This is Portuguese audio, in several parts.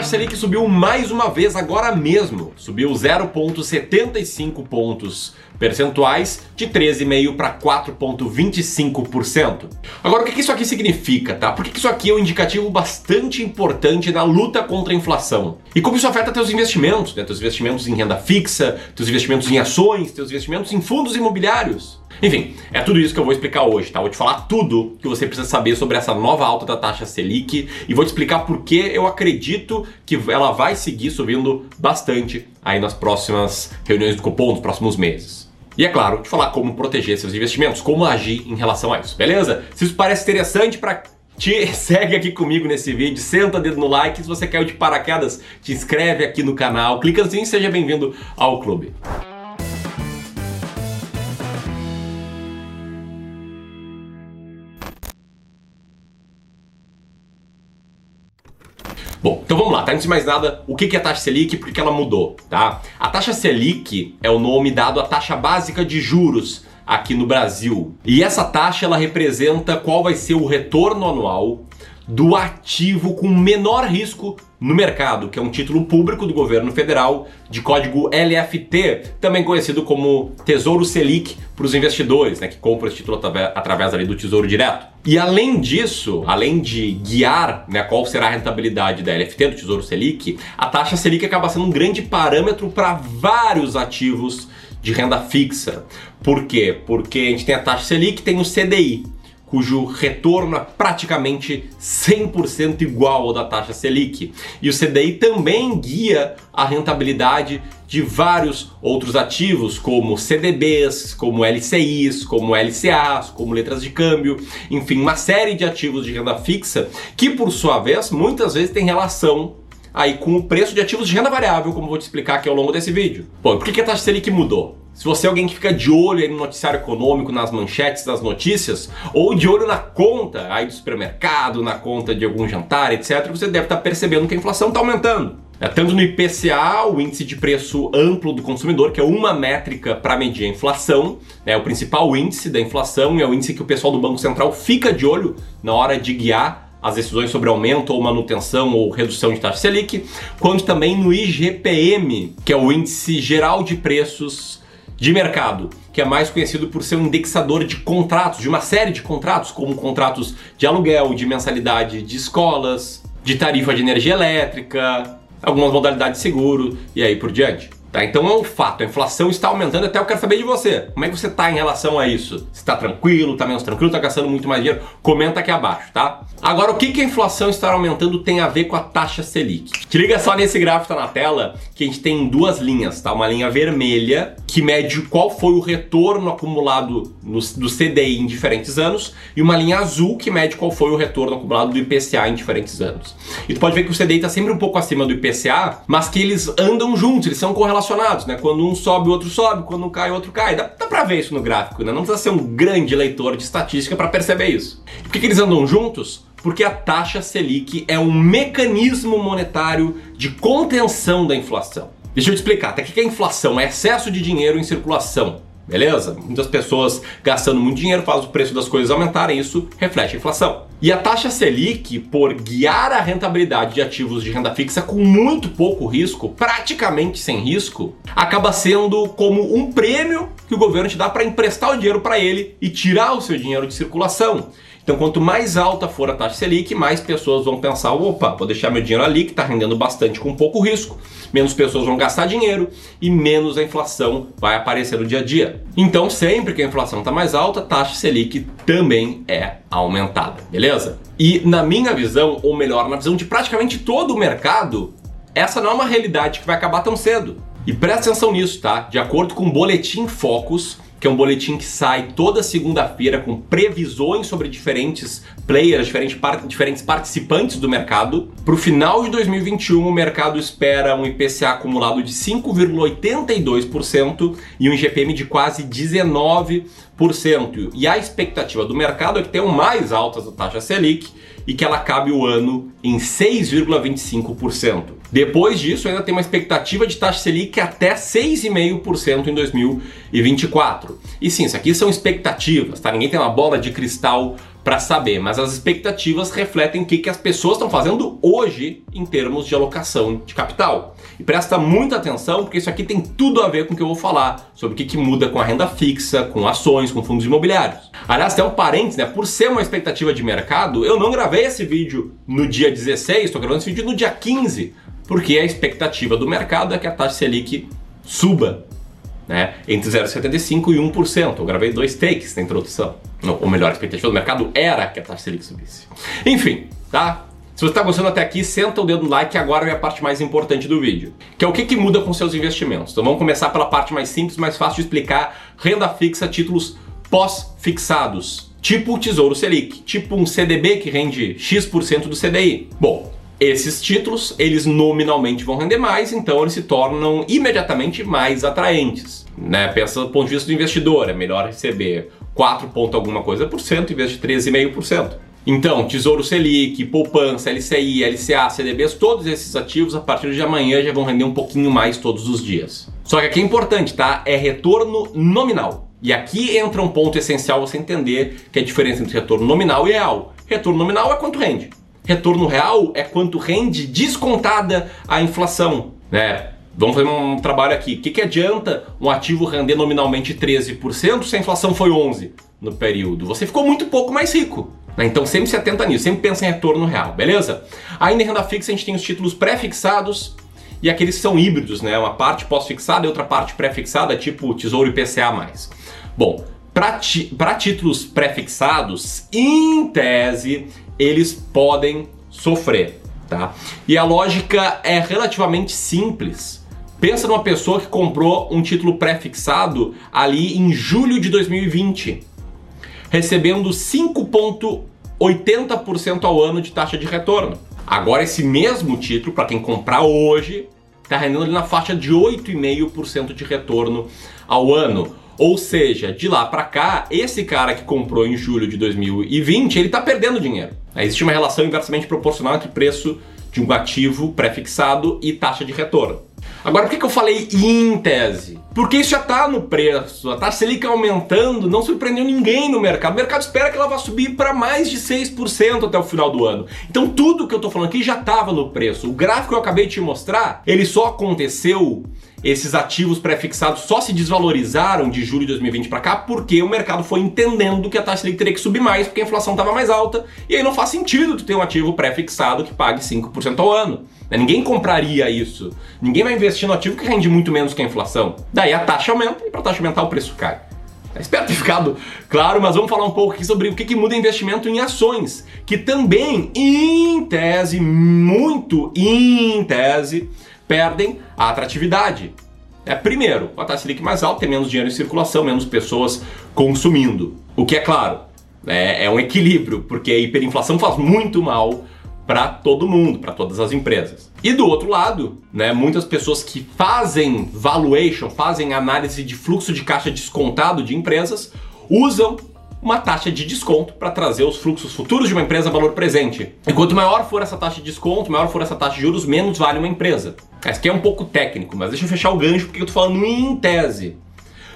taxa Selic subiu mais uma vez agora mesmo. Subiu 0,75 pontos percentuais de 13,5% para 4,25%. Agora, o que isso aqui significa, tá? Por que isso aqui é um indicativo bastante importante na luta contra a inflação? E como isso afeta teus investimentos, né? Teus investimentos em renda fixa, teus investimentos em ações, teus investimentos em fundos imobiliários. Enfim, é tudo isso que eu vou explicar hoje, tá? Vou te falar tudo que você precisa saber sobre essa nova alta da taxa Selic e vou te explicar por que eu acredito que ela vai seguir subindo bastante aí nas próximas reuniões do Copom, nos próximos meses. E é claro, te falar como proteger seus investimentos, como agir em relação a isso, beleza? Se isso parece interessante para te segue aqui comigo nesse vídeo, senta o dedo no like, se você caiu de paraquedas, te inscreve aqui no canal, clica sininho e seja bem-vindo ao clube. Bom, então vamos lá, tá? Antes de mais nada, o que é a taxa Selic e por que ela mudou, tá? A taxa Selic é o nome dado à taxa básica de juros aqui no Brasil. E essa taxa ela representa qual vai ser o retorno anual do ativo com menor risco no mercado, que é um título público do governo federal de código LFT, também conhecido como Tesouro Selic para os investidores, né, que compram esse título através ali do Tesouro Direto. E além disso, além de guiar né, qual será a rentabilidade da LFT, do Tesouro Selic, a taxa Selic acaba sendo um grande parâmetro para vários ativos de renda fixa. Por quê? Porque a gente tem a taxa Selic, tem o CDI cujo retorno é praticamente 100% igual ao da taxa Selic. E o CDI também guia a rentabilidade de vários outros ativos, como CDBs, como LCIs, como LCAs, como letras de câmbio, enfim, uma série de ativos de renda fixa que, por sua vez, muitas vezes tem relação aí com o preço de ativos de renda variável, como vou te explicar aqui ao longo desse vídeo. Bom, por que a taxa Selic mudou? Se você é alguém que fica de olho no noticiário econômico, nas manchetes das notícias, ou de olho na conta aí do supermercado, na conta de algum jantar, etc., você deve estar percebendo que a inflação está aumentando. É, tanto no IPCA, o índice de preço amplo do consumidor, que é uma métrica para medir a inflação, é o principal índice da inflação e é o índice que o pessoal do Banco Central fica de olho na hora de guiar as decisões sobre aumento ou manutenção ou redução de taxa Selic, quanto também no IGPM, que é o índice geral de preços de mercado, que é mais conhecido por ser um indexador de contratos, de uma série de contratos, como contratos de aluguel, de mensalidade de escolas, de tarifa de energia elétrica, algumas modalidades de seguro e aí por diante. Tá? Então é um fato, a inflação está aumentando, até eu quero saber de você. Como é que você está em relação a isso? Você está tranquilo, está menos tranquilo, está gastando muito mais dinheiro? Comenta aqui abaixo, tá? Agora, o que, que a inflação estar aumentando tem a ver com a taxa Selic? Te liga só nesse gráfico tá na tela que a gente tem duas linhas, tá? Uma linha vermelha que mede qual foi o retorno acumulado no, do CDI em diferentes anos e uma linha azul que mede qual foi o retorno acumulado do IPCA em diferentes anos. E tu pode ver que o CDI está sempre um pouco acima do IPCA, mas que eles andam juntos, eles são correlacionados relacionados, né? Quando um sobe, o outro sobe, quando um cai, o outro cai. Dá, dá pra ver isso no gráfico, né? Não precisa ser um grande leitor de estatística para perceber isso. E por que, que eles andam juntos? Porque a taxa Selic é um mecanismo monetário de contenção da inflação. Deixa eu te explicar, até que é inflação? É excesso de dinheiro em circulação. Beleza? Muitas pessoas gastando muito dinheiro faz o preço das coisas aumentarem, isso reflete a inflação. E a taxa Selic, por guiar a rentabilidade de ativos de renda fixa com muito pouco risco, praticamente sem risco, acaba sendo como um prêmio que o governo te dá para emprestar o dinheiro para ele e tirar o seu dinheiro de circulação. Então, quanto mais alta for a taxa Selic, mais pessoas vão pensar: opa, vou deixar meu dinheiro ali que está rendendo bastante com pouco risco. Menos pessoas vão gastar dinheiro e menos a inflação vai aparecer no dia a dia. Então, sempre que a inflação está mais alta, a taxa Selic também é aumentada, beleza? E na minha visão, ou melhor, na visão de praticamente todo o mercado, essa não é uma realidade que vai acabar tão cedo. E presta atenção nisso, tá? De acordo com o Boletim Focus, que é um boletim que sai toda segunda-feira com previsões sobre diferentes players, diferentes, par diferentes participantes do mercado. Para o final de 2021, o mercado espera um IPCA acumulado de 5,82% e um IGPM de quase 19%. E a expectativa do mercado é que tenham mais altas a taxa Selic e que ela acabe o ano em 6,25%. Depois disso, ainda tem uma expectativa de taxa Selic até 6,5% em 2024. E sim, isso aqui são expectativas, tá? Ninguém tem uma bola de cristal para saber, mas as expectativas refletem o que, que as pessoas estão fazendo hoje em termos de alocação de capital. E presta muita atenção, porque isso aqui tem tudo a ver com o que eu vou falar, sobre o que, que muda com a renda fixa, com ações, com fundos imobiliários. Aliás, tem um parênteses, né? Por ser uma expectativa de mercado, eu não gravei esse vídeo no dia 16, estou gravando esse vídeo no dia 15, porque a expectativa do mercado é que a taxa Selic suba né, entre 0,75% e 1%. Eu gravei dois takes na introdução. Ou melhor, a expectativa do mercado era que a taxa Selic subisse. Enfim, tá? Se você está gostando até aqui, senta o dedo no like agora é a parte mais importante do vídeo, que é o que, que muda com seus investimentos. Então vamos começar pela parte mais simples, mais fácil de explicar, renda fixa, títulos pós-fixados, tipo o Tesouro Selic, tipo um CDB que rende X% do CDI. Bom, esses títulos, eles nominalmente vão render mais, então eles se tornam imediatamente mais atraentes. Né? Pensa do ponto de vista do investidor, é melhor receber 4 ponto alguma coisa por cento em vez de 13,5%. Então, Tesouro Selic, poupança, LCI, LCA, CDBs, todos esses ativos a partir de amanhã já vão render um pouquinho mais todos os dias. Só que aqui é importante, tá? É retorno nominal. E aqui entra um ponto essencial você entender que é a diferença entre retorno nominal e real. Retorno nominal é quanto rende. Retorno real é quanto rende descontada a inflação, né? Vamos fazer um trabalho aqui. O que, que adianta um ativo render nominalmente 13% se a inflação foi 11% no período? Você ficou muito pouco mais rico. Né? Então sempre se atenta nisso, sempre pensa em retorno real, beleza? Ainda em renda fixa a gente tem os títulos pré-fixados e aqueles que são híbridos, né? Uma parte pós-fixada e outra parte pré-fixada, tipo Tesouro IPCA+. Bom, para títulos pré-fixados, em tese, eles podem sofrer, tá? E a lógica é relativamente simples. Pensa numa pessoa que comprou um título pré-fixado ali em julho de 2020, recebendo 5,80% ao ano de taxa de retorno. Agora, esse mesmo título, para quem comprar hoje, está rendendo ali na faixa de 8,5% de retorno ao ano. Ou seja, de lá para cá, esse cara que comprou em julho de 2020, ele está perdendo dinheiro. Existe uma relação inversamente proporcional entre preço de um ativo pré-fixado e taxa de retorno. Agora, por que, que eu falei em tese? Porque isso já está no preço, a taxa Selic aumentando não surpreendeu ninguém no mercado. O mercado espera que ela vá subir para mais de 6% até o final do ano. Então tudo que eu estou falando aqui já estava no preço. O gráfico que eu acabei de te mostrar, ele só aconteceu esses ativos pré-fixados só se desvalorizaram de julho de 2020 para cá porque o mercado foi entendendo que a taxa Selic teria que subir mais porque a inflação estava mais alta e aí não faz sentido ter um ativo pré-fixado que pague 5% ao ano. Né? Ninguém compraria isso. Ninguém vai investir no ativo que rende muito menos que a inflação. Daí a taxa aumenta e para a taxa aumentar o preço cai. Espero ter ficado claro, mas vamos falar um pouco aqui sobre o que, que muda investimento em ações, que também, em tese, muito em tese, perdem a atratividade. É, primeiro, a taxa Selic mais alta, tem menos dinheiro em circulação, menos pessoas consumindo. O que é claro, é, é um equilíbrio, porque a hiperinflação faz muito mal para todo mundo, para todas as empresas. E do outro lado, né, muitas pessoas que fazem valuation, fazem análise de fluxo de caixa descontado de empresas, usam uma taxa de desconto para trazer os fluxos futuros de uma empresa a valor presente. E quanto maior for essa taxa de desconto, maior for essa taxa de juros, menos vale uma empresa. Isso aqui é um pouco técnico, mas deixa eu fechar o gancho porque eu tô falando em tese.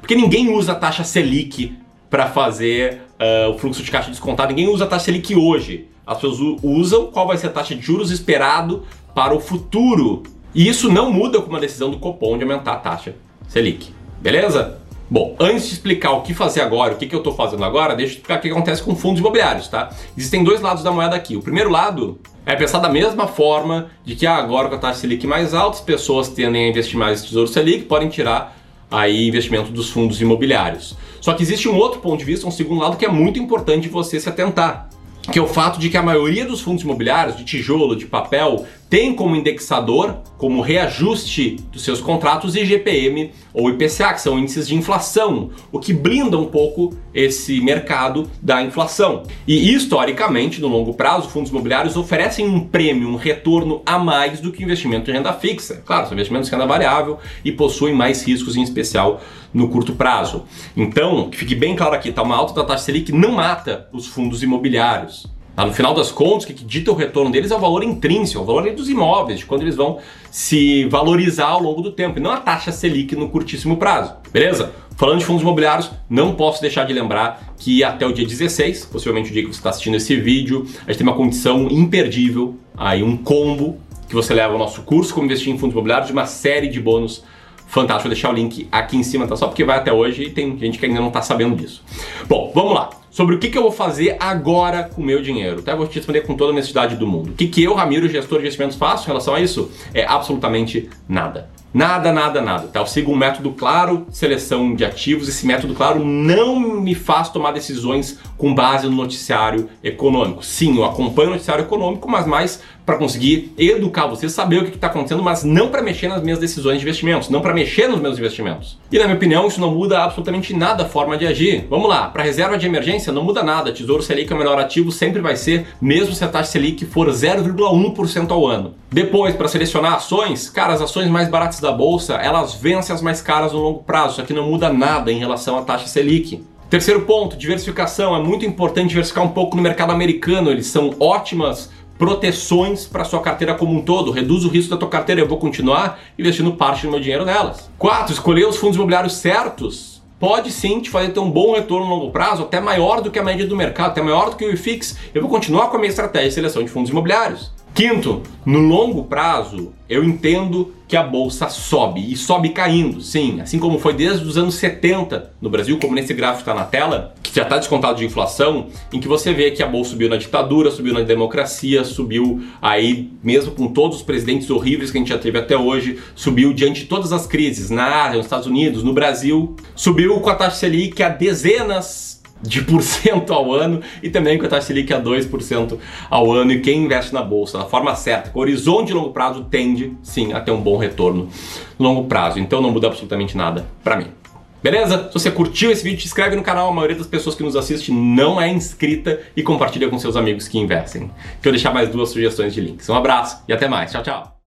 Porque ninguém usa a taxa Selic para fazer uh, o fluxo de caixa descontado, ninguém usa a taxa Selic hoje. As pessoas usam qual vai ser a taxa de juros esperado para o futuro. E isso não muda com uma decisão do Copom de aumentar a taxa Selic. Beleza? Bom, antes de explicar o que fazer agora, o que, que eu estou fazendo agora, deixa eu explicar o que acontece com fundos imobiliários, tá? Existem dois lados da moeda aqui. O primeiro lado é pensar da mesma forma de que ah, agora com a taxa Selic mais alta, as pessoas tendem a investir mais em Tesouro Selic, podem tirar aí investimento dos fundos imobiliários. Só que existe um outro ponto de vista, um segundo lado que é muito importante você se atentar que é o fato de que a maioria dos fundos imobiliários de tijolo, de papel, tem como indexador, como reajuste dos seus contratos IGPM ou IPCA, que são índices de inflação, o que blinda um pouco esse mercado da inflação. E historicamente, no longo prazo, fundos imobiliários oferecem um prêmio, um retorno a mais do que investimento em renda fixa. Claro, são investimentos em renda variável e possuem mais riscos, em especial no curto prazo. Então, que fique bem claro aqui, tá uma alta da taxa Selic não mata os fundos imobiliários. Tá? No final das contas, o que, que dita o retorno deles é o valor intrínseco, é o valor dos imóveis, de quando eles vão se valorizar ao longo do tempo, e não a taxa Selic no curtíssimo prazo. Beleza? Falando de fundos imobiliários, não posso deixar de lembrar que até o dia 16, possivelmente o dia que você está assistindo esse vídeo, a gente tem uma condição imperdível, aí um combo que você leva ao nosso curso como investir em fundos imobiliários de uma série de bônus fantástico. Vou deixar o link aqui em cima, tá? Só porque vai até hoje e tem gente que ainda não está sabendo disso. Bom, vamos lá. Sobre o que, que eu vou fazer agora com o meu dinheiro. Tá? Vou te responder com toda a honestidade do mundo. O que, que eu, Ramiro, gestor de investimentos, faço em relação a isso? É absolutamente nada. Nada, nada, nada. Tá? Eu sigo um método claro seleção de ativos. Esse método claro não me faz tomar decisões com base no noticiário econômico. Sim, eu acompanho o noticiário econômico, mas mais para conseguir educar você, saber o que está acontecendo, mas não para mexer nas minhas decisões de investimentos, não para mexer nos meus investimentos. E na minha opinião, isso não muda absolutamente nada a forma de agir. Vamos lá, para reserva de emergência não muda nada. Tesouro Selic é o menor ativo, sempre vai ser, mesmo se a taxa Selic for 0,1% ao ano. Depois, para selecionar ações, cara, as ações mais baratas da bolsa, elas vencem as mais caras no longo prazo. Isso aqui não muda nada em relação à taxa Selic. Terceiro ponto, diversificação. É muito importante diversificar um pouco no mercado americano. Eles são ótimas proteções para sua carteira como um todo, reduz o risco da tua carteira, eu vou continuar investindo parte do meu dinheiro nelas. 4. Escolher os fundos imobiliários certos pode sim te fazer ter um bom retorno no longo prazo, até maior do que a média do mercado, até maior do que o IFIX. Eu vou continuar com a minha estratégia de seleção de fundos imobiliários. Quinto, no longo prazo, eu entendo que a bolsa sobe e sobe caindo, sim, assim como foi desde os anos 70 no Brasil, como nesse gráfico está na tela, que já está descontado de inflação, em que você vê que a bolsa subiu na ditadura, subiu na democracia, subiu aí, mesmo com todos os presidentes horríveis que a gente já teve até hoje, subiu diante de todas as crises, na Ásia, nos Estados Unidos, no Brasil, subiu com a taxa Selic a dezenas de por cento ao ano e também com a taxa Selic a 2% ao ano. E quem investe na bolsa da forma certa, com horizonte de longo prazo, tende sim a ter um bom retorno no longo prazo. Então não muda absolutamente nada para mim. Beleza? Se você curtiu esse vídeo, se inscreve no canal. A maioria das pessoas que nos assiste não é inscrita e compartilha com seus amigos que investem. Quero deixar mais duas sugestões de links. Um abraço e até mais. Tchau, tchau.